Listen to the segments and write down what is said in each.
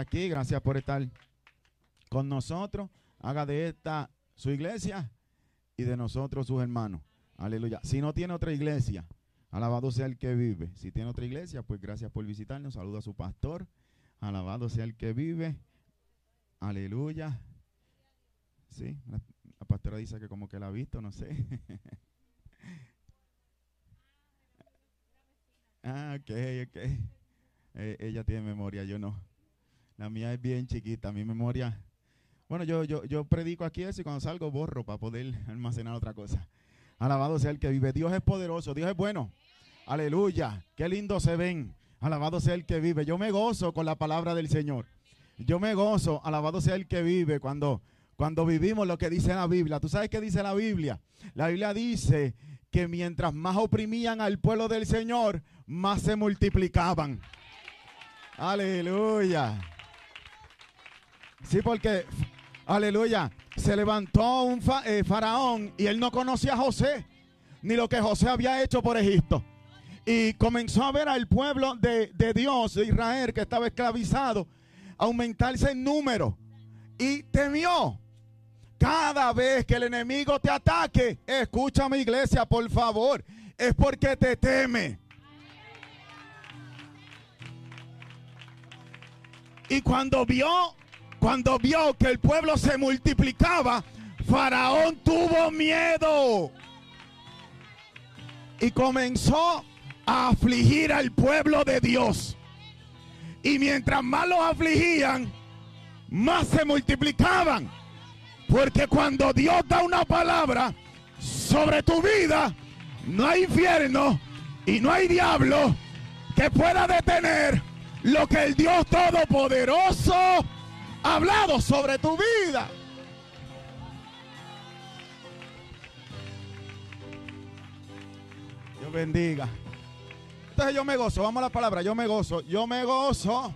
aquí, gracias por estar con nosotros. Haga de esta su iglesia y de nosotros sus hermanos. Aleluya. Si no tiene otra iglesia, alabado sea el que vive. Si tiene otra iglesia, pues gracias por visitarnos. Saluda a su pastor. Alabado sea el que vive. Aleluya. Sí, la, pastora dice que como que la ha visto, no sé. ah, ok, ok. Eh, ella tiene memoria, yo no. La mía es bien chiquita, mi memoria. Bueno, yo, yo, yo predico aquí eso y cuando salgo borro para poder almacenar otra cosa. Alabado sea el que vive. Dios es poderoso, Dios es bueno. Aleluya. Qué lindo se ven. Alabado sea el que vive. Yo me gozo con la palabra del Señor. Yo me gozo, alabado sea el que vive cuando, cuando vivimos lo que dice la Biblia. ¿Tú sabes qué dice la Biblia? La Biblia dice que mientras más oprimían al pueblo del Señor, más se multiplicaban. Aleluya. Sí, porque, aleluya, se levantó un eh, faraón y él no conocía a José, ni lo que José había hecho por Egipto. Y comenzó a ver al pueblo de, de Dios, de Israel, que estaba esclavizado, aumentarse en número. Y temió. Cada vez que el enemigo te ataque, escúchame iglesia, por favor, es porque te teme. Y cuando vio, cuando vio que el pueblo se multiplicaba, Faraón tuvo miedo. Y comenzó a afligir al pueblo de Dios. Y mientras más los afligían, más se multiplicaban. Porque cuando Dios da una palabra sobre tu vida, no hay infierno y no hay diablo que pueda detener lo que el Dios Todopoderoso hablado sobre tu vida. Dios bendiga. Entonces yo me gozo, vamos a la palabra, yo me gozo, yo me gozo.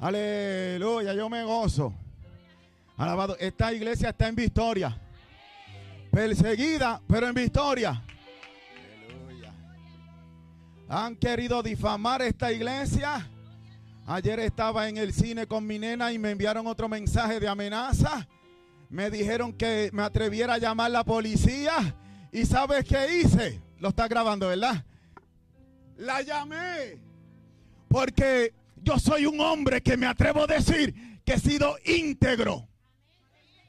Aleluya, yo me gozo. Alabado, esta iglesia está en victoria. Perseguida, pero en victoria. Aleluya. Han querido difamar esta iglesia. Ayer estaba en el cine con mi nena y me enviaron otro mensaje de amenaza. Me dijeron que me atreviera a llamar la policía. ¿Y sabes qué hice? Lo está grabando, ¿verdad? La llamé. Porque yo soy un hombre que me atrevo a decir que he sido íntegro.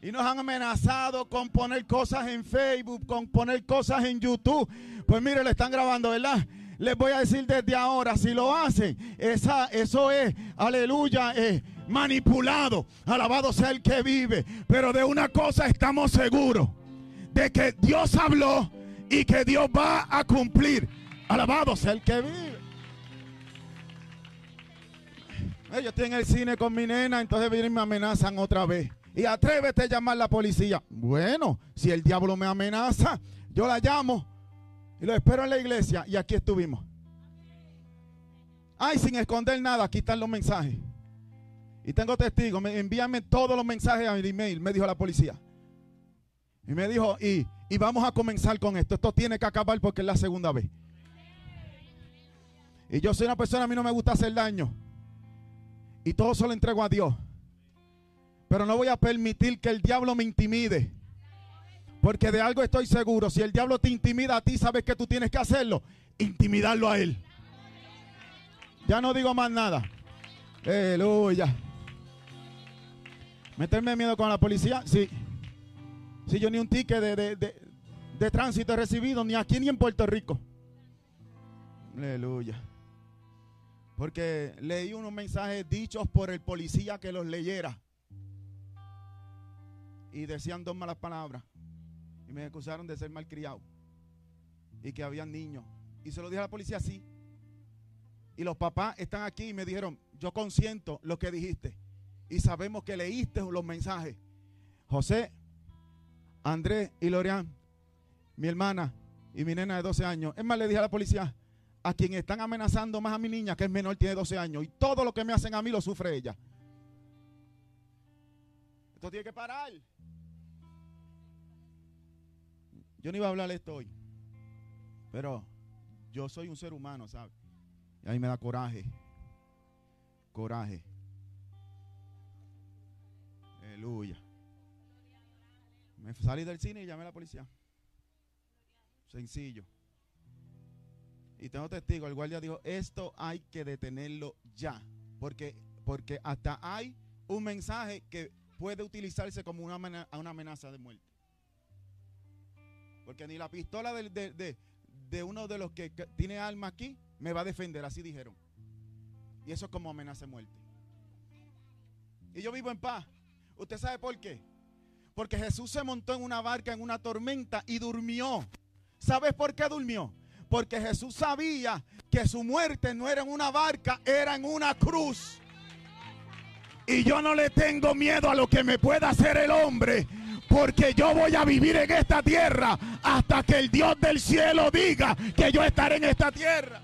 Y nos han amenazado con poner cosas en Facebook, con poner cosas en YouTube. Pues mire, le están grabando, ¿verdad? Les voy a decir desde ahora, si lo hacen, esa, eso es, aleluya, eh, manipulado. Alabado sea el que vive. Pero de una cosa estamos seguros, de que Dios habló y que Dios va a cumplir. Alabado sea el que vive. Eh, Yo estoy en el cine con mi nena, entonces vienen y me amenazan otra vez. Y atrévete a llamar a la policía. Bueno, si el diablo me amenaza, yo la llamo y lo espero en la iglesia y aquí estuvimos. Ay, sin esconder nada, aquí están los mensajes. Y tengo testigos, me, envíame todos los mensajes a mi email, me dijo la policía. Y me dijo, y, y vamos a comenzar con esto. Esto tiene que acabar porque es la segunda vez. Y yo soy una persona, a mí no me gusta hacer daño. Y todo se lo entrego a Dios. Pero no voy a permitir que el diablo me intimide. Porque de algo estoy seguro. Si el diablo te intimida a ti, sabes que tú tienes que hacerlo. Intimidarlo a él. Ya no digo más nada. Aleluya. ¿Meterme miedo con la policía? Sí. Si yo ni un ticket de, de- de- de tránsito he recibido, ni aquí ni en Puerto Rico. Aleluya. Porque leí unos mensajes dichos por el policía que los leyera. Y decían dos malas palabras. Y me acusaron de ser malcriado. Y que habían niños. Y se lo dije a la policía así. Y los papás están aquí y me dijeron, yo consiento lo que dijiste. Y sabemos que leíste los mensajes. José, Andrés y Lorian, mi hermana y mi nena de 12 años. Es más, le dije a la policía, a quien están amenazando más a mi niña, que es menor, tiene 12 años. Y todo lo que me hacen a mí lo sufre ella. Esto tiene que parar. Yo no iba a hablar esto hoy, pero yo soy un ser humano, ¿sabes? Y a mí me da coraje, coraje. Aleluya. Me salí del cine y llamé a la policía. Sencillo. Y tengo testigo, el guardia dijo, esto hay que detenerlo ya, porque, porque hasta hay un mensaje que puede utilizarse como una amenaza de muerte. Porque ni la pistola de, de, uno de los que tiene alma aquí me va a defender, así dijeron. Y eso es como amenaza de muerte. Y yo vivo en paz. ¿Usted sabe por qué? Porque Jesús se montó en una barca en una tormenta y durmió. ¿Sabes por qué durmió? Porque Jesús sabía que su muerte no era en una barca, era en una cruz. Y yo no le tengo miedo a lo que me pueda hacer el hombre. Porque yo voy a vivir en esta tierra hasta que el Dios del cielo diga que yo estaré en esta tierra.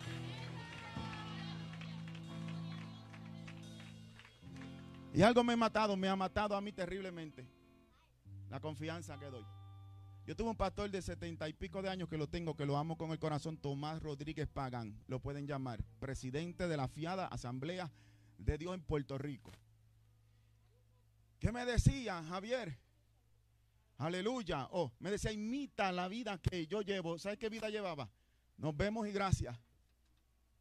Y algo me ha matado, me ha matado a mí terriblemente. La confianza que doy. Yo tuve un pastor de setenta y pico de años que lo tengo, que lo amo con el corazón, Tomás Rodríguez Pagán, lo pueden llamar, presidente de la FIADA Asamblea de Dios en Puerto Rico. ¿Qué me decía Javier? Aleluya. Oh, me decía, imita la vida que yo llevo. ¿Sabes qué vida llevaba? Nos vemos y gracias.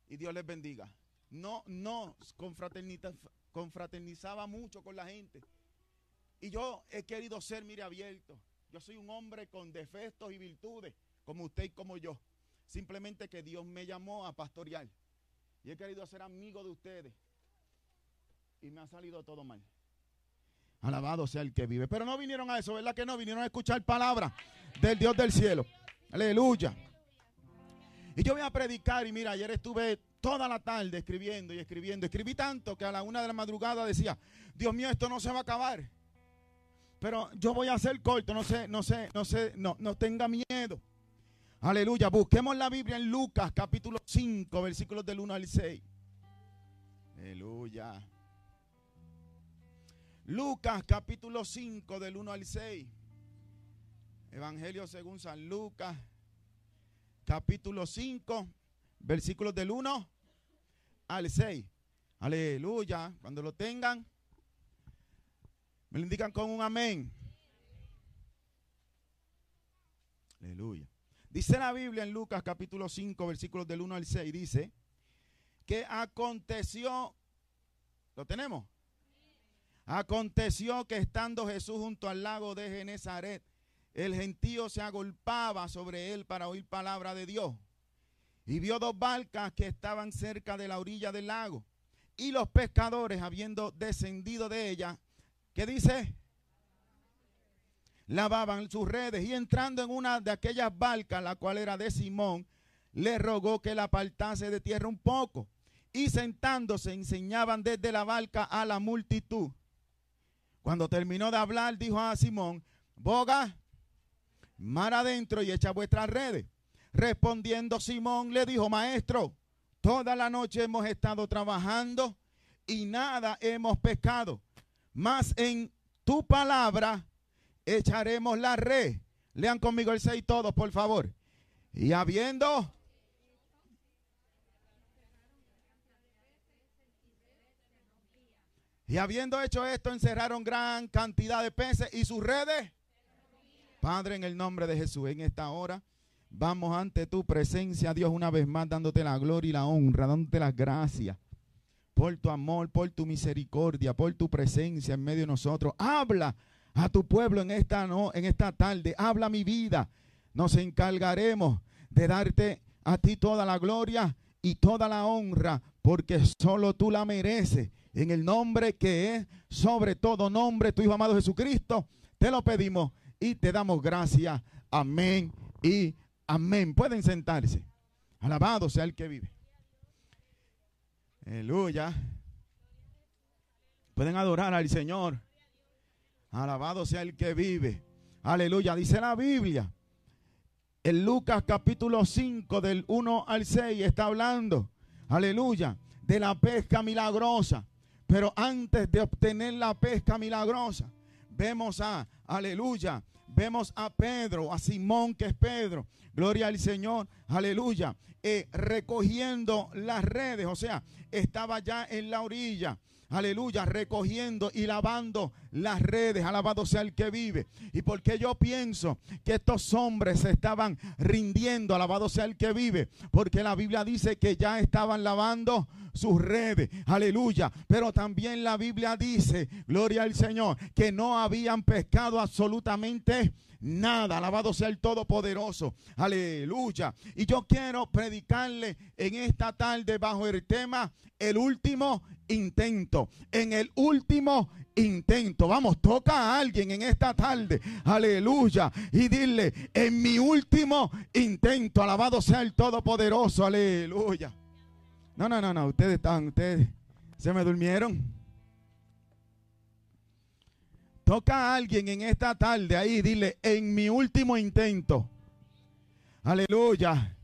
Y Dios les bendiga. No, no, confraternizaba mucho con la gente. Y yo he querido ser, mire, abierto. Yo soy un hombre con defectos y virtudes, como usted y como yo. Simplemente que Dios me llamó a pastorear. Y he querido ser amigo de ustedes. Y me ha salido todo mal. Alabado sea el que vive. Pero no vinieron a eso, ¿verdad que no? Vinieron a escuchar palabra del Dios del cielo. Aleluya. Y yo voy a predicar y mira, ayer estuve toda la tarde escribiendo y escribiendo. Escribí tanto que a la una de la madrugada decía, Dios mío, esto no se va a acabar. Pero yo voy a hacer corto, no sé, no sé, no sé, no, no tenga miedo. Aleluya. Busquemos la Biblia en Lucas capítulo 5, versículos del 1 al 6. Aleluya. Lucas capítulo 5 del 1 al 6. Evangelio según San Lucas capítulo 5 versículos del 1 al 6. Aleluya. Cuando lo tengan, me lo indican con un amén. Aleluya. Dice la Biblia en Lucas capítulo 5, versículos del 1 al 6, dice que aconteció, ¿lo tenemos? Aconteció que estando Jesús junto al lago de Genezaret, el gentío se agolpaba sobre él para oír palabra de Dios. Y vio dos barcas que estaban cerca de la orilla del lago. Y los pescadores, habiendo descendido de ellas, ¿Qué dice? Lavaban sus redes y entrando en una de aquellas barcas, la cual era de Simón, le rogó que la apartase de tierra un poco. Y sentándose enseñaban desde la barca a la multitud. Cuando terminó de hablar, dijo a Simón, boga mar adentro y echa vuestras redes. Respondiendo Simón le dijo, maestro, toda la noche hemos estado trabajando y nada hemos pescado más en tu palabra echaremos la red. Lean conmigo el 6 todos, por favor. Y habiendo... Y habiendo hecho esto, encerraron gran cantidad de peces y sus redes. Padre, en el nombre de Jesús, en esta hora vamos ante tu presencia, Dios, una vez más, dándote la gloria y la honra, dándote las gracias por tu amor, por tu misericordia, por tu presencia en medio de nosotros. Habla a tu pueblo en esta, no, en esta tarde. Habla mi vida. Nos encargaremos de darte a ti toda la gloria y toda la honra, porque solo tú la mereces. En el nombre que es sobre todo nombre, tu Hijo amado Jesucristo, te lo pedimos y te damos gracias. Amén y amén. Pueden sentarse. Alabado sea el que vive. Aleluya. Pueden adorar al Señor. Alabado sea el que vive. Aleluya. Dice la Biblia. En Lucas capítulo 5 del 1 al 6 está hablando. Aleluya. De la pesca milagrosa. Pero antes de obtener la pesca milagrosa, vemos a, aleluya, vemos a Pedro, a Simón que es Pedro, gloria al Señor, aleluya, eh, recogiendo las redes, o sea, estaba ya en la orilla, aleluya, recogiendo y lavando las redes, alabado sea el que vive. Y porque yo pienso que estos hombres se estaban rindiendo, alabado sea el que vive, porque la Biblia dice que ya estaban lavando sus redes, aleluya. Pero también la Biblia dice, gloria al Señor, que no habían pescado absolutamente nada. Alabado sea el Todopoderoso. Aleluya. Y yo quiero predicarle en esta tarde bajo el tema el último intento. En el último intento. Vamos, toca a alguien en esta tarde. Aleluya. Y dile, en mi último intento. Alabado sea el Todopoderoso. Aleluya. No, no, no, no. Ustedes están, ustedes se me durmieron. Toca a alguien en esta tarde ahí, dile, en mi último intento. Aleluya.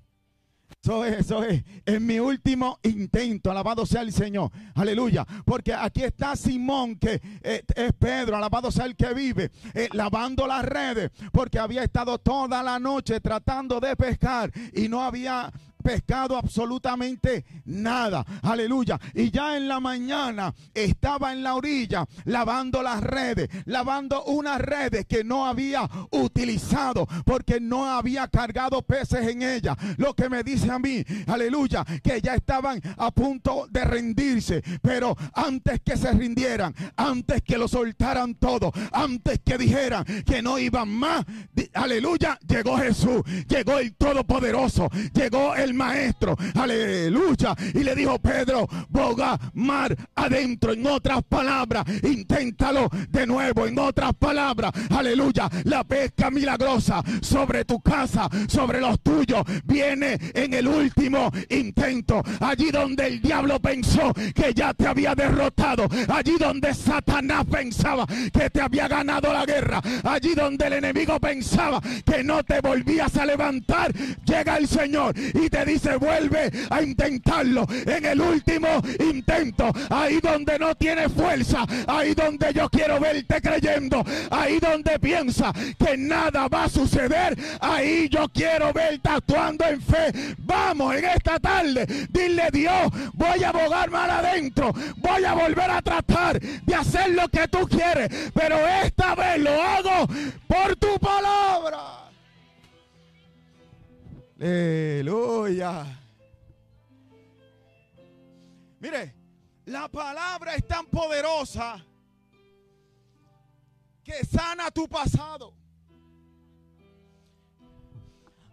Eso es, eso es. En mi último intento, alabado sea el Señor. Aleluya. Porque aquí está Simón, que eh, es Pedro, alabado sea el que vive, eh, lavando las redes. Porque había estado toda la noche tratando de pescar y no había pescado absolutamente nada. Aleluya. Y ya en la mañana estaba en la orilla lavando las redes, lavando unas redes que no había utilizado porque no había cargado peces en ella. Lo que me dice a mí, aleluya, que ya estaban a punto de rendirse. Pero antes que se rindieran, antes que lo soltaran todo, antes que dijeran que no iban más, aleluya, llegó Jesús, llegó el Todopoderoso, llegó el maestro, aleluya. Y le dijo Pedro, boga mar adentro. En otras palabras, inténtalo de nuevo. En otras palabras, aleluya. La pesca milagrosa sobre tu casa, sobre los tuyos, viene en el último intento. Allí donde el diablo pensó que ya te había derrotado. Allí donde Satanás pensaba que te había ganado la guerra. Allí donde el enemigo pensaba que no te volvías a levantar. Llega el Señor y te dice, vuelve a intentarlo en el último intento. Ahí donde no tiene fuerza, ahí donde yo quiero verte creyendo, ahí donde piensa que nada va a suceder, ahí yo quiero verte actuando en fe. Vamos en esta tarde, dile Dios, voy a abogar mal adentro, voy a volver a tratar de hacer lo que tú quieres, pero esta vez lo hago por tu palabra. Aleluya. Mire, la palabra es tan poderosa que sana tu pasado.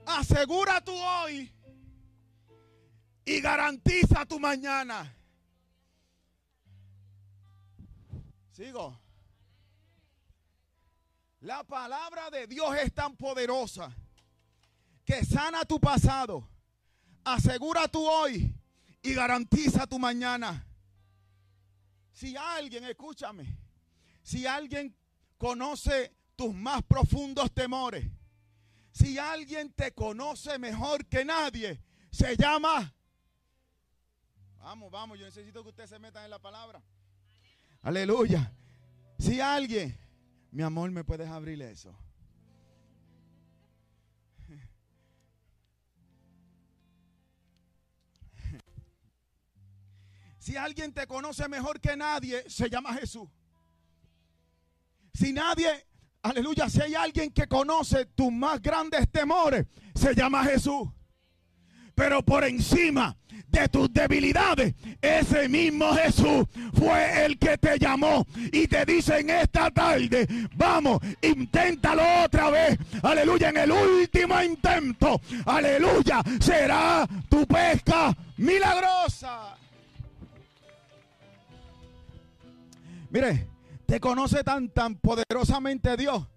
Asegura tu hoy y garantiza tu mañana. Sigo. La palabra de Dios es tan poderosa que sana tu pasado, asegura tu hoy y garantiza tu mañana. Si alguien, escúchame, si alguien conoce tus más profundos temores, si alguien te conoce mejor que nadie, se llama... Vamos, vamos, yo necesito que ustedes se metan en la palabra. Aleluya. Si alguien, mi amor, ¿me puedes abrir eso? Si alguien te conoce mejor que nadie, se llama Jesús. Si nadie, aleluya, si hay alguien que conoce tus más grandes temores, se llama Jesús. Pero por encima de tus debilidades, ese mismo Jesús fue el que te llamó y te dice en esta tarde, vamos, inténtalo otra vez. Aleluya, en el último intento, aleluya, será tu pesca milagrosa. Mire, te conoce tan, tan poderosamente Dios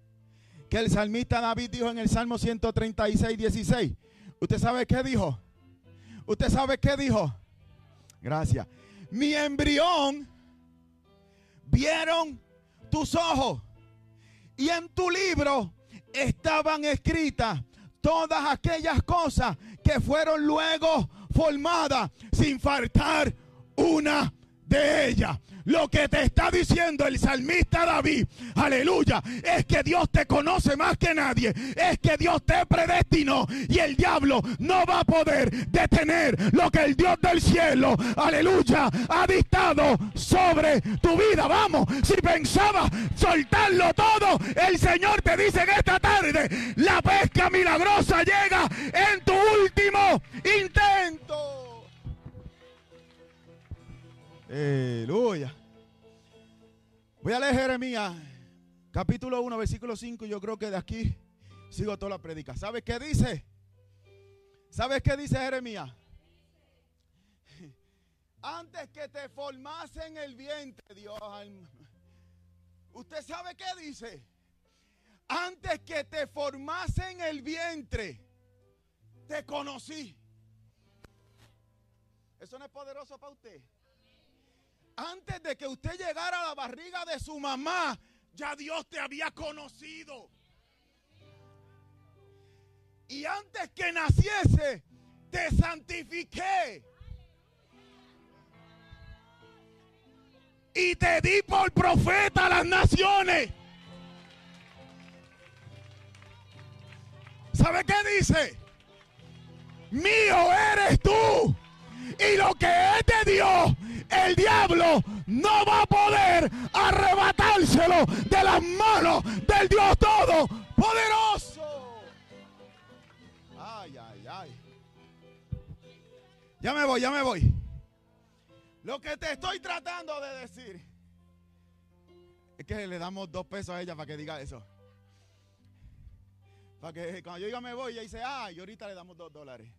que el salmista David dijo en el Salmo 136, 16. ¿Usted sabe qué dijo? ¿Usted sabe qué dijo? Gracias. Mi embrión vieron tus ojos y en tu libro estaban escritas todas aquellas cosas que fueron luego formadas sin faltar una de ellas. Lo que te está diciendo el salmista David, aleluya, es que Dios te conoce más que nadie. Es que Dios te predestinó y el diablo no va a poder detener lo que el Dios del cielo, aleluya, ha dictado sobre tu vida. Vamos, si pensaba soltarlo todo, el Señor te dice en esta tarde, la pesca milagrosa llega en tu último intento. Aleluya. Voy a leer Jeremías, capítulo 1, versículo 5. Yo creo que de aquí sigo toda la predica. ¿Sabes qué dice? ¿Sabes qué dice Jeremías? Antes que te formase en el vientre, Dios. ¿Usted sabe qué dice? Antes que te formase en el vientre, te conocí. ¿Eso no es poderoso para usted? Antes de que usted llegara a la barriga de su mamá, ya Dios te había conocido. Y antes que naciese, te santifiqué. Y te di por profeta a las naciones. ¿Sabe qué dice? Mío eres tú. Y lo que es de Dios, el diablo no va a poder arrebatárselo de las manos del Dios Todopoderoso. Ay, ay, ay. Ya me voy, ya me voy. Lo que te estoy tratando de decir es que le damos dos pesos a ella para que diga eso. Para que cuando yo diga me voy, ella dice, ah, y ahorita le damos dos dólares.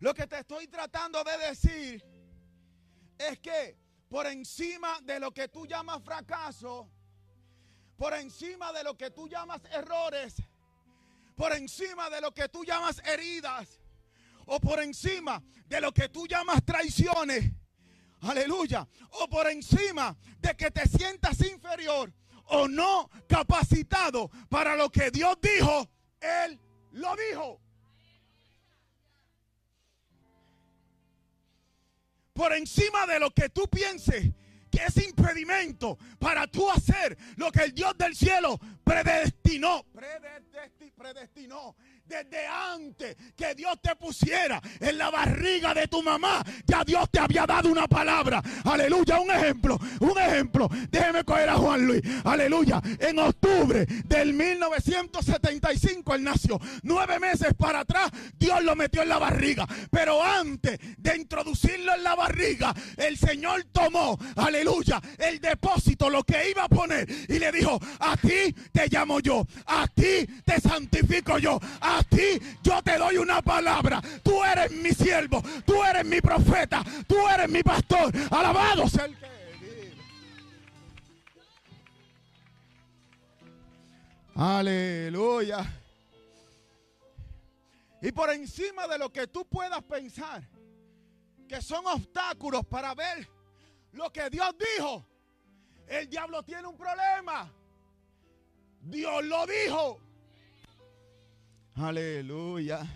Lo que te estoy tratando de decir es que por encima de lo que tú llamas fracaso, por encima de lo que tú llamas errores, por encima de lo que tú llamas heridas, o por encima de lo que tú llamas traiciones, aleluya, o por encima de que te sientas inferior o no capacitado para lo que Dios dijo, Él lo dijo. Por encima de lo que tú pienses que es impedimento para tú hacer lo que el Dios del cielo predestinó. Predestinó desde antes que Dios te pusiera en la barriga de tu mamá, ya Dios te había dado una palabra. Aleluya, un ejemplo, un ejemplo. Déjeme coger a Juan Luis. Aleluya, en octubre del 1975 él nació. Nueve meses para atrás, Dios lo metió en la barriga. Pero antes de introducirlo en la barriga, el Señor tomó, aleluya, el depósito, lo que iba a poner y le dijo, a ti te llamo yo, a ti te santifico yo, ti yo te doy una palabra. Tú eres mi siervo, tú eres mi profeta, tú eres mi pastor. Alabado sea el que Aleluya. Y por encima de lo que tú puedas pensar, que son obstáculos para ver lo que Dios dijo, el diablo tiene un problema. Dios lo dijo. Aleluya.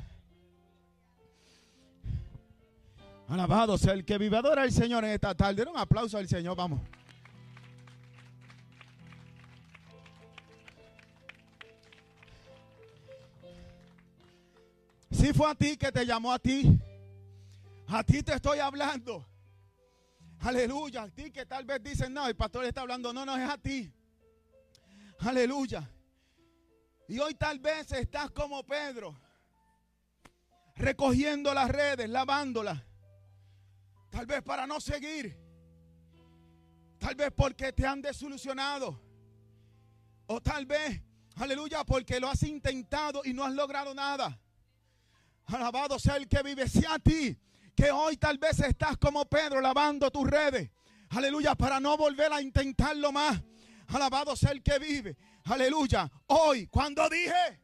Alabado sea el que vive. Adora al Señor en esta tarde. Un aplauso al Señor. Vamos. Si fue a ti que te llamó a ti. A ti te estoy hablando. Aleluya. A ti que tal vez dicen, no, el pastor está hablando. No, no, es a ti. Aleluya. Y hoy tal vez estás como Pedro, recogiendo las redes, lavándolas. Tal vez para no seguir. Tal vez porque te han desilusionado. O tal vez, aleluya, porque lo has intentado y no has logrado nada. Alabado sea el que vive. Sea a ti que hoy tal vez estás como Pedro lavando tus redes. Aleluya, para no volver a intentarlo más. Alabado sea el que vive. Aleluya. Hoy, cuando dije,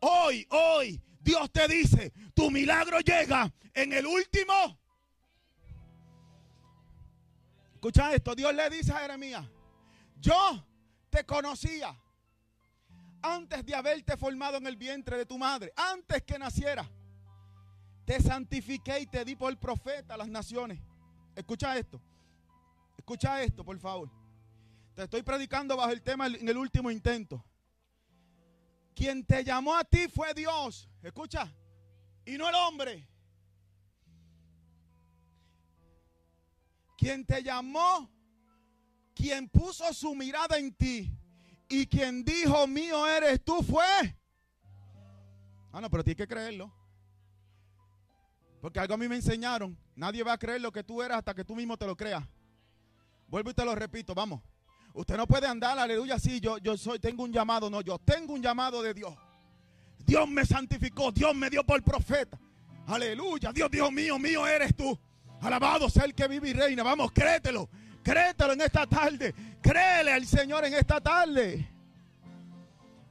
hoy, hoy, Dios te dice, tu milagro llega en el último. Escucha esto, Dios le dice a Jeremías, yo te conocía antes de haberte formado en el vientre de tu madre, antes que naciera. Te santifiqué y te di por profeta a las naciones. Escucha esto. Escucha esto, por favor. Te estoy predicando bajo el tema en el último intento. Quien te llamó a ti fue Dios. Escucha. Y no el hombre. Quien te llamó, quien puso su mirada en ti y quien dijo mío eres tú fue. Ah, no, pero tienes que creerlo. Porque algo a mí me enseñaron. Nadie va a creer lo que tú eres hasta que tú mismo te lo creas. Vuelvo y te lo repito, vamos. Usted no puede andar, aleluya, sí, yo, yo soy, tengo un llamado, no, yo tengo un llamado de Dios. Dios me santificó, Dios me dio por profeta. Aleluya, Dios, Dios mío, mío eres tú. Alabado sea el que vive y reina. Vamos, créetelo, créetelo en esta tarde. Créele al Señor en esta tarde.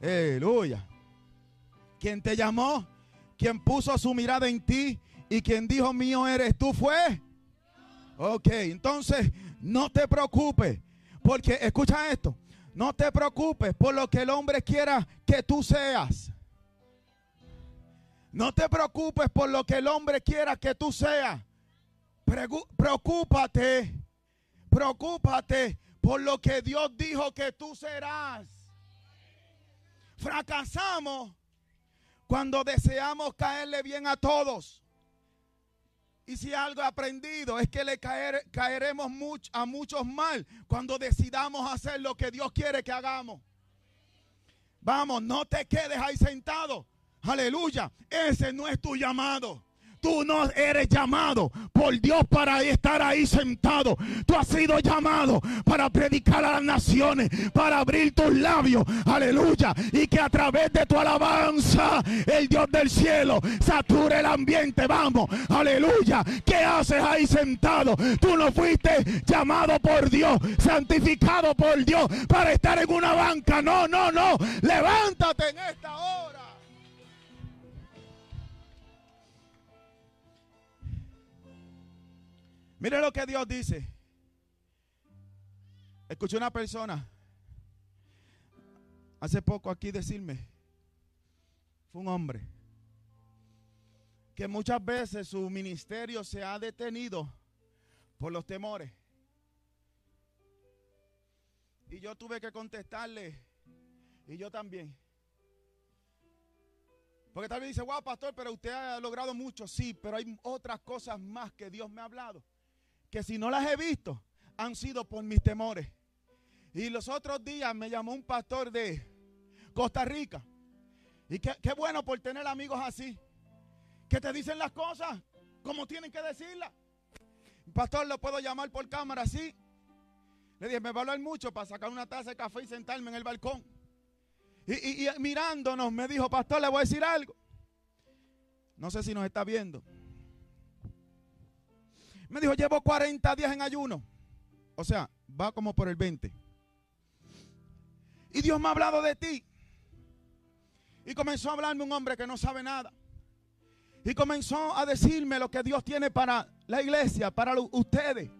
Aleluya. Quien te llamó, quien puso su mirada en ti y quien dijo mío eres tú fue. Ok, entonces no te preocupes. Porque escucha esto. No te preocupes por lo que el hombre quiera que tú seas. No te preocupes por lo que el hombre quiera que tú seas. Preocúpate. Preocúpate por lo que Dios dijo que tú serás. Fracasamos cuando deseamos caerle bien a todos. Y si algo he aprendido es que le caeremos a muchos mal cuando decidamos hacer lo que Dios quiere que hagamos. Vamos, no te quedes ahí sentado. Aleluya. Ese no es tu llamado. Tú no eres llamado por Dios para estar ahí sentado. Tú has sido llamado para predicar a las naciones, para abrir tus labios. Aleluya. Y que a través de tu alabanza, el Dios del cielo sature el ambiente. Vamos. Aleluya. ¿Qué haces ahí sentado? Tú no fuiste llamado por Dios, santificado por Dios para estar en una banca. No, no, no. Levántate en esta hora. Mire lo que Dios dice. Escuché una persona hace poco aquí decirme, fue un hombre, que muchas veces su ministerio se ha detenido por los temores. Y yo tuve que contestarle, y yo también. Porque tal vez dice, wow, pastor, pero usted ha logrado mucho. Sí, pero hay otras cosas más que Dios me ha hablado que si no las he visto, han sido por mis temores. Y los otros días me llamó un pastor de Costa Rica. Y qué, bueno por tener amigos así, que te dicen las cosas como tienen que decirlas. Pastor, lo puedo llamar por cámara así. Le dije, me va a hablar mucho para sacar una taza de café y sentarme en el balcón. Y, y mirándonos me dijo, pastor, le voy a decir algo. No sé si nos está viendo. Me dijo, llevo 40 días en ayuno. O sea, va como por el 20. Y Dios me ha hablado de ti. Y comenzó a hablarme un hombre que no sabe nada. Y comenzó a decirme lo que Dios tiene para la iglesia, para ustedes.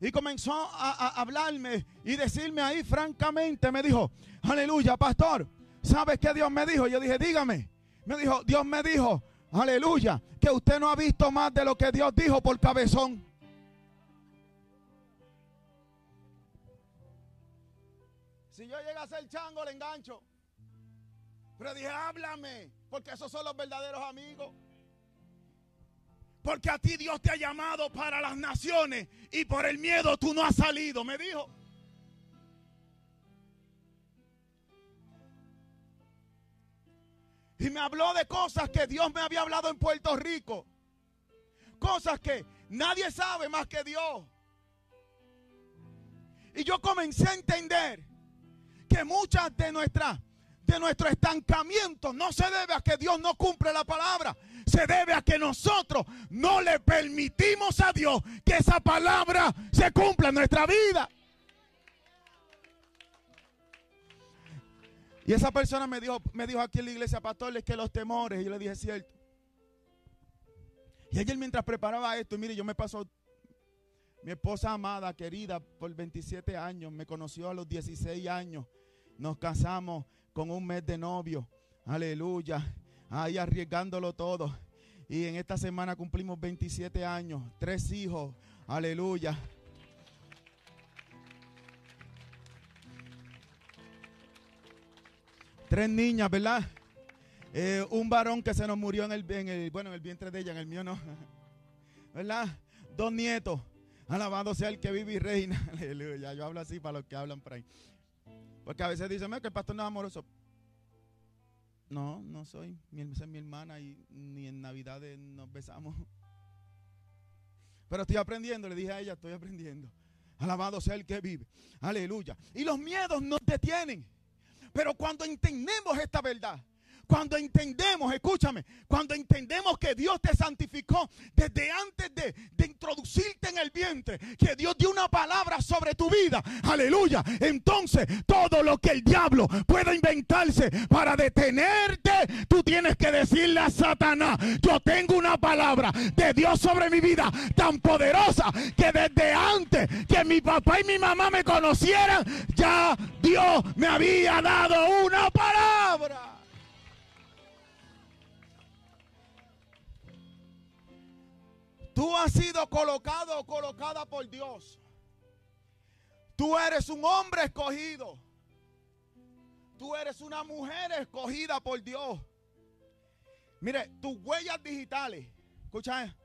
Y comenzó a, hablarme y decirme ahí francamente, me dijo, aleluya, pastor, ¿sabes qué Dios me dijo? Yo dije, dígame. Me dijo, Dios me dijo, Aleluya. Que usted no ha visto más de lo que Dios dijo por cabezón. Si yo llego a ser chango, le engancho. Pero dije, háblame, porque esos son los verdaderos amigos. Porque a ti Dios te ha llamado para las naciones y por el miedo tú no has salido, me dijo. Y me habló de cosas que Dios me había hablado en Puerto Rico. Cosas que nadie sabe más que Dios. Y yo comencé a entender que muchas de nuestras de nuestro estancamiento no se debe a que Dios no cumple la palabra, se debe a que nosotros no le permitimos a Dios que esa palabra se cumpla en nuestra vida. Y esa persona me dijo, me dijo aquí en la iglesia, pastor, es que los temores, y yo le dije, cierto. Y ayer mientras preparaba esto, mire, yo me pasó, mi esposa amada, querida, por 27 años, me conoció a los 16 años, nos casamos con un mes de novio, aleluya, ahí arriesgándolo todo. Y en esta semana cumplimos 27 años, tres hijos, Aleluya. Tres niñas, ¿verdad? Eh, un varón que se nos murió en el, en el, bueno, en el vientre de ella, en el mío no. ¿Verdad? Dos nietos. Alabado sea el que vive y reina. Aleluya. Yo hablo así para los que hablan por ahí. Porque a veces dicen que el pastor no es amoroso. No, no soy. Mi, es mi hermana y ni en Navidad nos besamos. Pero estoy aprendiendo, le dije a ella, estoy aprendiendo. Alabado sea el que vive. Aleluya. Y los miedos nos detienen. Pero cuando entendemos esta verdad, cuando entendemos, escúchame, cuando entendemos que Dios te santificó desde antes de, introducirte en el vientre, que Dios dio una palabra sobre tu vida, aleluya. Entonces, todo lo que el diablo pueda inventarse para detenerte, tú tienes que decirle a Satanás, yo tengo una palabra de Dios sobre mi vida tan poderosa que desde antes que mi papá y mi mamá me conocieran, ya Dios me había dado una palabra. Tú has sido colocado o colocada por Dios. Tú eres un hombre escogido. Tú eres una mujer escogida por Dios. Mire, tus huellas digitales, escucha,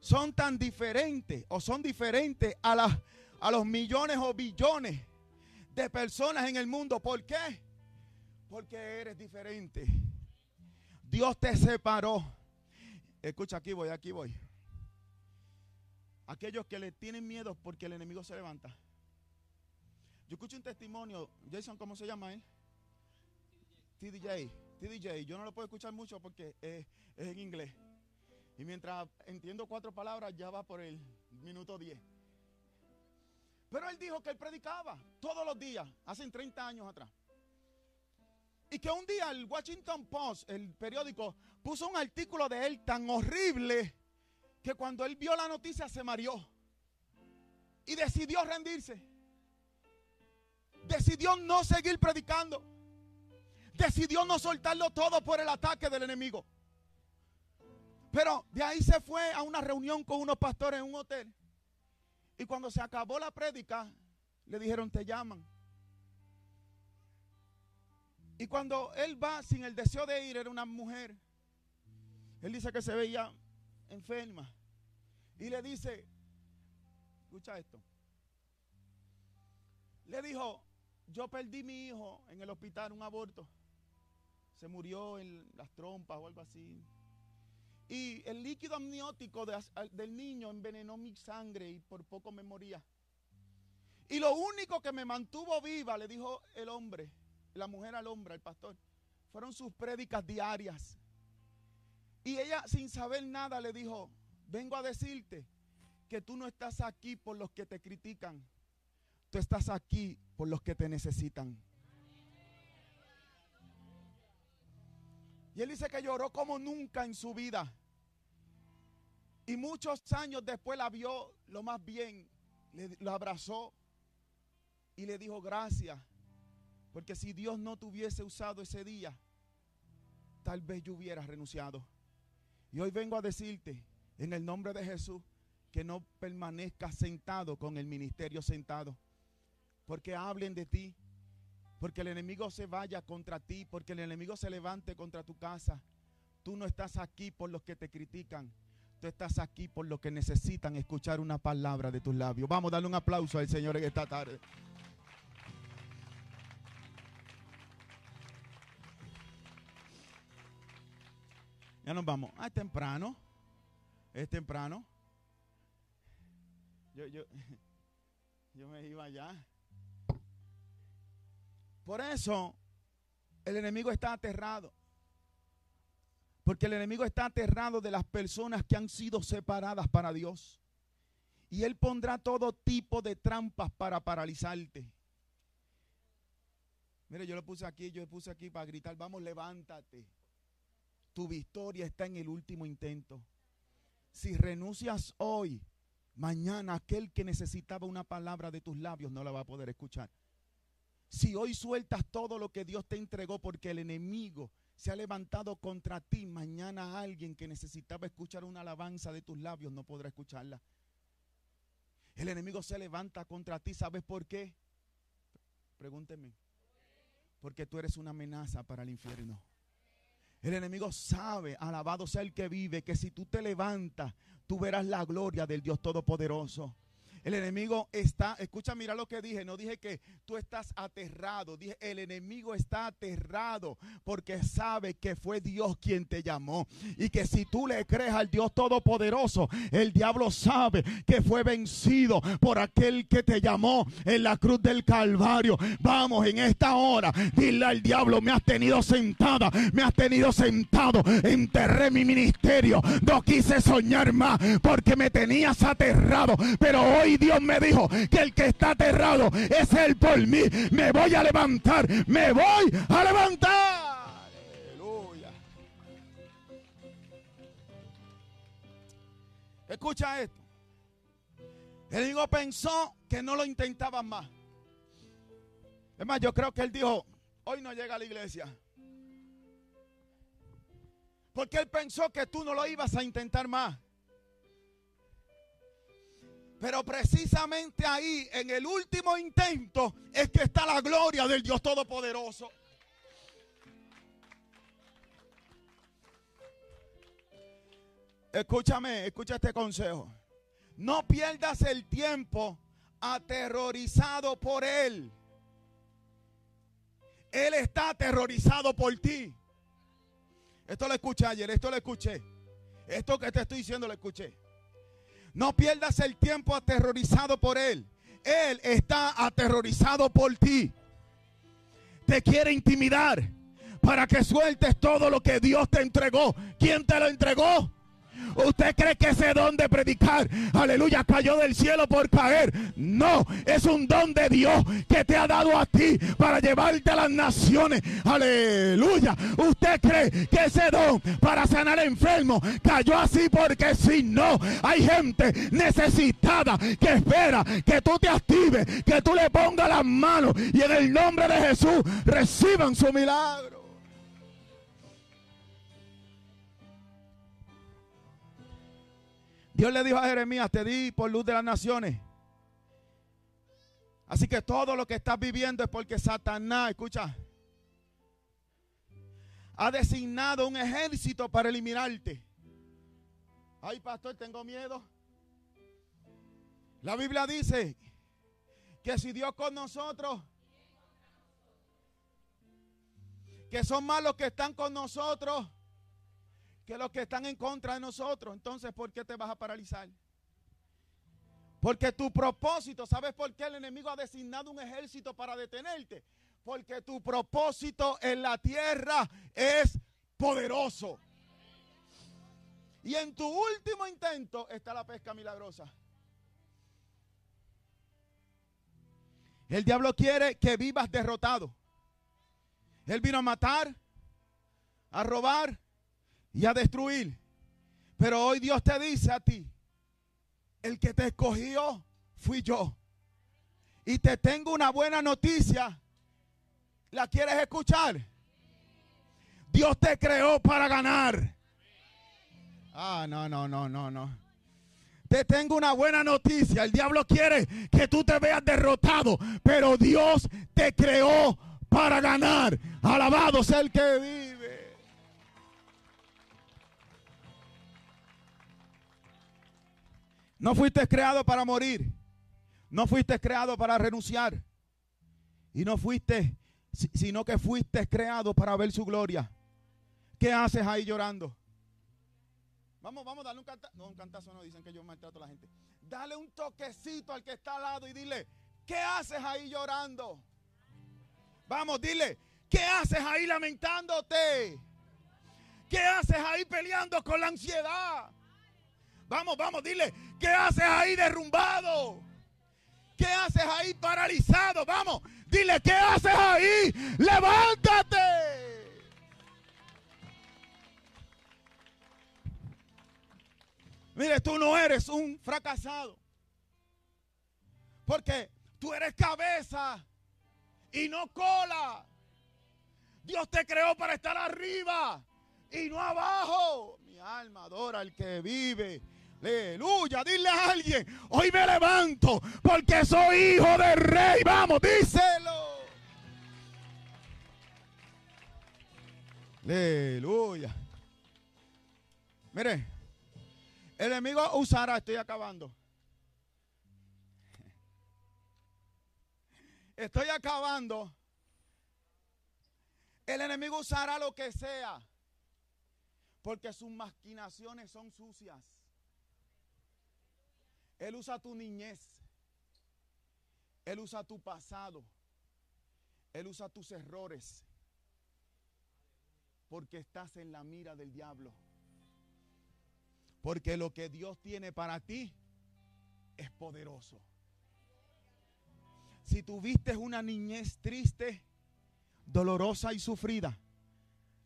son tan diferentes o son diferentes a, las, a los millones o billones de personas en el mundo. ¿Por qué? Porque eres diferente. Dios te separó. Escucha, aquí voy, aquí voy. Aquellos que le tienen miedo porque el enemigo se levanta. Yo escucho un testimonio, Jason, ¿cómo se llama él? TDJ. TDJ. Yo no lo puedo escuchar mucho porque es, en inglés. Y mientras entiendo cuatro palabras, ya va por el minuto 10. Pero él dijo que él predicaba todos los días, hace 30 años atrás. Y que un día el Washington Post, el periódico, puso un artículo de él tan horrible que cuando él vio la noticia se mareó y decidió rendirse. Decidió no seguir predicando. Decidió no soltarlo todo por el ataque del enemigo. Pero de ahí se fue a una reunión con unos pastores en un hotel. Y cuando se acabó la prédica, le dijeron, te llaman. Y cuando él va sin el deseo de ir, era una mujer. Él dice que se veía enferma. Y le dice, escucha esto. Le dijo, yo perdí mi hijo en el hospital, un aborto. Se murió en las trompas o algo así. Y el líquido amniótico del niño envenenó mi sangre y por poco me moría. Y lo único que me mantuvo viva, le dijo el hombre, la mujer al hombre, al pastor, fueron sus prédicas diarias. Y ella, sin saber nada, le dijo, vengo a decirte que tú no estás aquí por los que te critican. Tú estás aquí por los que te necesitan. Y él dice que lloró como nunca en su vida. Y muchos años después la vio lo más bien, le, lo abrazó y le dijo gracias. Porque si Dios no te hubiese usado ese día, tal vez yo hubiera renunciado. Y hoy vengo a decirte, en el nombre de Jesús, que no permanezcas sentado con el ministerio sentado. Porque hablen de ti. Porque el enemigo se vaya contra ti. Porque el enemigo se levante contra tu casa. Tú no estás aquí por los que te critican. Tú estás aquí por los que necesitan escuchar una palabra de tus labios. Vamos a darle un aplauso al Señor en esta tarde. Ya nos vamos. Ah, es temprano. Es temprano. Yo, yo, yo me iba allá. Por eso el enemigo está aterrado. Porque el enemigo está aterrado de las personas que han sido separadas para Dios. Y él pondrá todo tipo de trampas para paralizarte. Mire, yo lo puse aquí, yo lo puse aquí para gritar, vamos, levántate. Tu victoria está en el último intento. Si renuncias hoy, mañana aquel que necesitaba una palabra de tus labios no la va a poder escuchar. Si hoy sueltas todo lo que Dios te entregó porque el enemigo se ha levantado contra ti, mañana alguien que necesitaba escuchar una alabanza de tus labios no podrá escucharla. El enemigo se levanta contra ti. ¿Sabes por qué? Pregúnteme. Porque tú eres una amenaza para el infierno. El enemigo sabe, alabado sea el que vive, que si tú te levantas, tú verás la gloria del Dios Todopoderoso. El enemigo está, escucha, mira lo que dije, no dije que tú estás aterrado, dije, el enemigo está aterrado porque sabe que fue Dios quien te llamó y que si tú le crees al Dios Todopoderoso, el diablo sabe que fue vencido por aquel que te llamó en la cruz del Calvario. Vamos, en esta hora, dile al diablo, me has tenido sentada, me has tenido sentado, enterré mi ministerio, no quise soñar más porque me tenías aterrado, pero hoy Dios me dijo que el que está aterrado es Él por mí. Me voy a levantar, me voy a levantar. Aleluya. Escucha esto. El hijo pensó que no lo intentaban más. Es más, yo creo que él dijo, hoy no llega a la iglesia. Porque él pensó que tú no lo ibas a intentar más. Pero precisamente ahí, en el último intento, es que está la gloria del Dios Todopoderoso. Escúchame, escucha este consejo. No pierdas el tiempo aterrorizado por Él. Él está aterrorizado por ti. Esto lo escuché ayer, esto lo escuché. Esto que te estoy diciendo lo escuché. No pierdas el tiempo aterrorizado por Él. Él está aterrorizado por ti. Te quiere intimidar para que sueltes todo lo que Dios te entregó. ¿Quién te lo entregó? ¿Usted cree que ese don de predicar, aleluya, cayó del cielo por caer? No, es un don de Dios que te ha dado a ti para llevarte a las naciones. Aleluya. ¿Usted cree que ese don para sanar enfermos cayó así porque si no, hay gente necesitada que espera que tú te actives, que tú le pongas las manos y en el nombre de Jesús reciban su milagro. Dios le dijo a Jeremías, te di por luz de las naciones. Así que todo lo que estás viviendo es porque Satanás, escucha, ha designado un ejército para eliminarte. Ay, pastor, tengo miedo. La Biblia dice que si Dios con nosotros, que son más los que están con nosotros que los que están en contra de nosotros. Entonces, ¿por qué te vas a paralizar? Porque tu propósito, ¿sabes por qué el enemigo ha designado un ejército para detenerte? Porque tu propósito en la tierra es poderoso. Y en tu último intento está la pesca milagrosa. El diablo quiere que vivas derrotado. Él vino a matar, a robar y a destruir. Pero hoy Dios te dice a ti, el que te escogió fui yo. Y te tengo una buena noticia. ¿La quieres escuchar? Dios te creó para ganar. Ah, no, no, no, no, no. Te tengo una buena noticia. El diablo quiere que tú te veas derrotado. Pero Dios te creó para ganar. Alabado sea el que vive. No fuiste creado para morir. No fuiste creado para renunciar. Y no fuiste, sino que fuiste creado para ver su gloria. ¿Qué haces ahí llorando? Vamos, vamos, dale un cantazo. No, un cantazo no, dicen que yo maltrato a la gente. Dale un toquecito al que está al lado y dile, ¿qué haces ahí llorando? Vamos, dile, ¿qué haces ahí lamentándote? ¿Qué haces ahí peleando con la ansiedad? Vamos, vamos, dile, ¿qué haces ahí derrumbado? ¿Qué haces ahí paralizado? Vamos, dile, ¿qué haces ahí? Levántate. Mire, tú no eres un fracasado. Porque tú eres cabeza y no cola. Dios te creó para estar arriba y no abajo. Mi alma adora al que vive. Aleluya, dile a alguien, hoy me levanto porque soy hijo del rey. Vamos, díselo. Aleluya. Mire, el enemigo usará, estoy acabando. Estoy acabando. El enemigo usará lo que sea. Porque sus maquinaciones son sucias. Él usa tu niñez. Él usa tu pasado. Él usa tus errores. Porque estás en la mira del diablo. Porque lo que Dios tiene para ti es poderoso. Si tuviste una niñez triste, dolorosa y sufrida,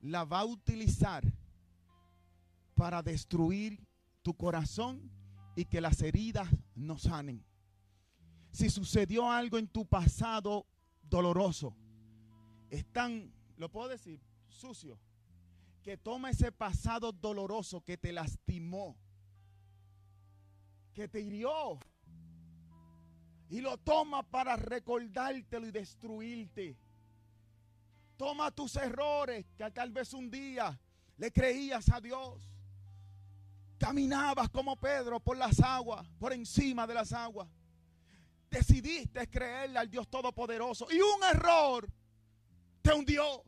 la va a utilizar para destruir tu corazón y que las heridas no sanen. Si sucedió algo en tu pasado doloroso, es tan, lo puedo decir, sucio, que toma ese pasado doloroso que te lastimó, que te hirió, y lo toma para recordártelo y destruirte. Toma tus errores, que tal vez un día le creías a Dios. Caminabas como Pedro por las aguas, por encima de las aguas. Decidiste creerle al Dios Todopoderoso y un error te hundió.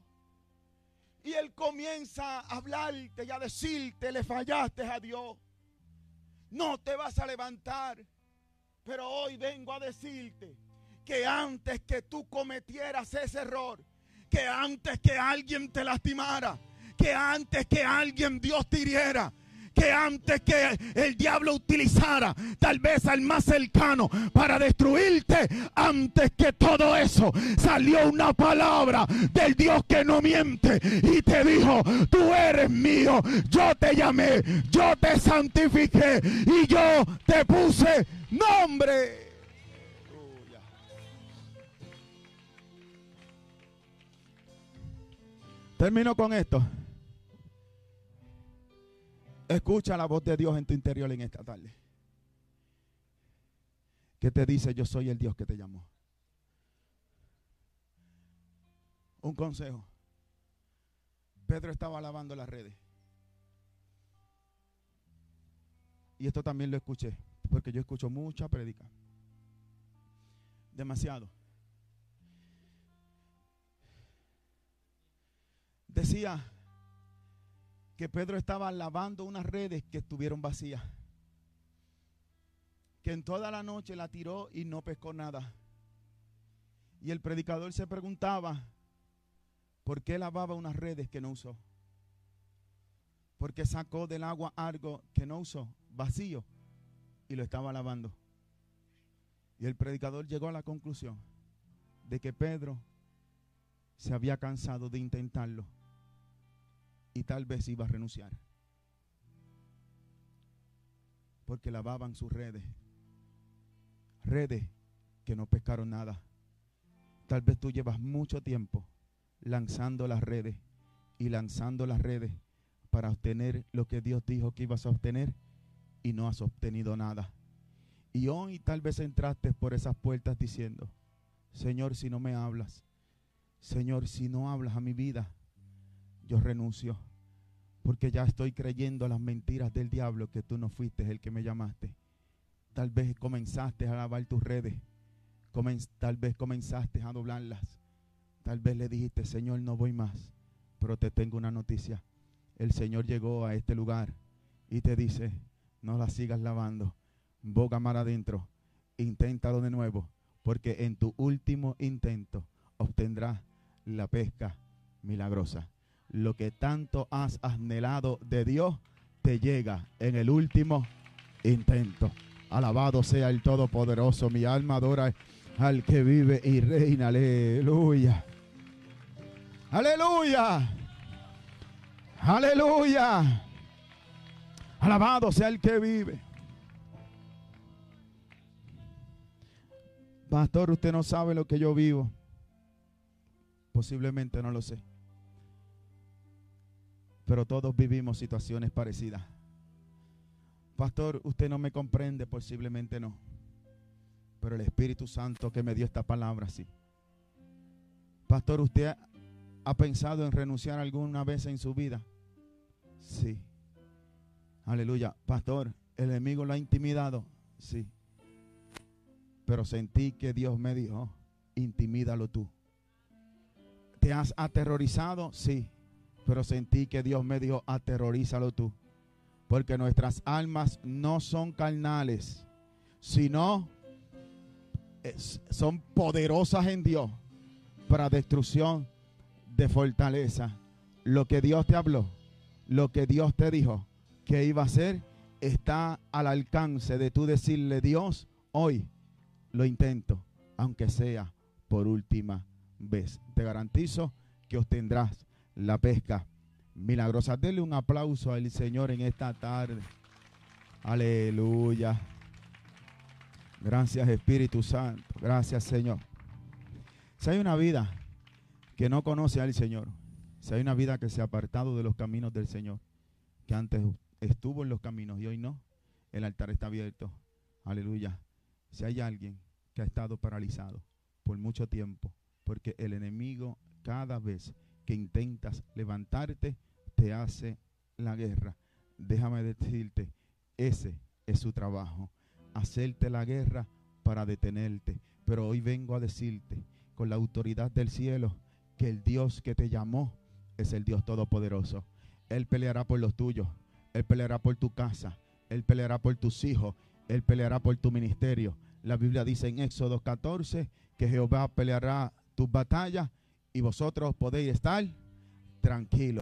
Y Él comienza a hablarte y a decirte, le fallaste a Dios. No te vas a levantar. Pero hoy vengo a decirte que antes que tú cometieras ese error, que antes que alguien te lastimara, que antes que alguien Dios te hiriera, que antes que el diablo utilizara tal vez al más cercano para destruirte, antes que todo eso salió una palabra del Dios que no miente y te dijo, tú eres mío, yo te llamé, yo te santifiqué y yo te puse nombre. Termino con esto. Escucha la voz de Dios en tu interior en esta tarde. Que te dice, yo soy el Dios que te llamó. Un consejo. Pedro estaba lavando las redes. Y esto también lo escuché, porque yo escucho mucha predica. Demasiado. Decía, que Pedro estaba lavando unas redes que estuvieron vacías. Que en toda la noche la tiró y no pescó nada. Y el predicador se preguntaba, ¿por qué lavaba unas redes que no usó? Porque sacó del agua algo que no usó, vacío, y lo estaba lavando. Y el predicador llegó a la conclusión de que Pedro se había cansado de intentarlo y tal vez iba a renunciar. Porque lavaban sus redes. Redes que no pescaron nada. Tal vez tú llevas mucho tiempo lanzando las redes y lanzando las redes para obtener lo que Dios dijo que ibas a obtener y no has obtenido nada. Y hoy tal vez entraste por esas puertas diciendo, Señor, si no me hablas, Señor, si no hablas a mi vida, yo renuncio. Porque ya estoy creyendo las mentiras del diablo que tú no fuiste el que me llamaste. Tal vez comenzaste a lavar tus redes. tal vez comenzaste a doblarlas. Tal vez le dijiste, Señor, no voy más. Pero te tengo una noticia. El Señor llegó a este lugar y te dice, no las sigas lavando. Boga mar adentro. Inténtalo de nuevo. Porque en tu último intento obtendrás la pesca milagrosa lo que tanto has anhelado de Dios te llega en el último intento. Alabado sea el Todopoderoso. Mi alma adora al que vive y reina. Aleluya. Aleluya. Aleluya. Alabado sea el que vive. Pastor, usted no sabe lo que yo vivo. Posiblemente no lo sé pero todos vivimos situaciones parecidas. Pastor, usted no me comprende, posiblemente no. Pero el Espíritu Santo que me dio esta palabra, sí. Pastor, ¿usted ha pensado en renunciar alguna vez en su vida? Sí. Aleluya. Pastor, ¿el enemigo lo ha intimidado? Sí. Pero sentí que Dios me dijo, intimídalo tú. ¿Te has aterrorizado? Sí. Pero sentí que Dios me dijo, aterrorízalo tú. Porque nuestras almas no son carnales, sino son poderosas en Dios para destrucción de fortaleza. Lo que Dios te habló, lo que Dios te dijo que iba a hacer, está al alcance de tú decirle, Dios, hoy lo intento, aunque sea por última vez. Te garantizo que obtendrás la pesca milagrosa. Dele un aplauso al Señor en esta tarde. Aleluya. Gracias Espíritu Santo. Gracias Señor. Si hay una vida que no conoce al Señor, si hay una vida que se ha apartado de los caminos del Señor, que antes estuvo en los caminos y hoy no, el altar está abierto. Aleluya. Si hay alguien que ha estado paralizado por mucho tiempo, porque el enemigo cada vez que intentas levantarte te hace la guerra. Déjame decirte, ese es su trabajo hacerte la guerra para detenerte. Pero hoy vengo a decirte con la autoridad del cielo que el Dios que te llamó es el Dios todopoderoso. Él peleará por los tuyos, Él peleará por tu casa, Él peleará por tus hijos, Él peleará por tu ministerio. La Biblia dice en Éxodo 14 que Jehová peleará tus batallas y vosotros podéis estar tranquilos.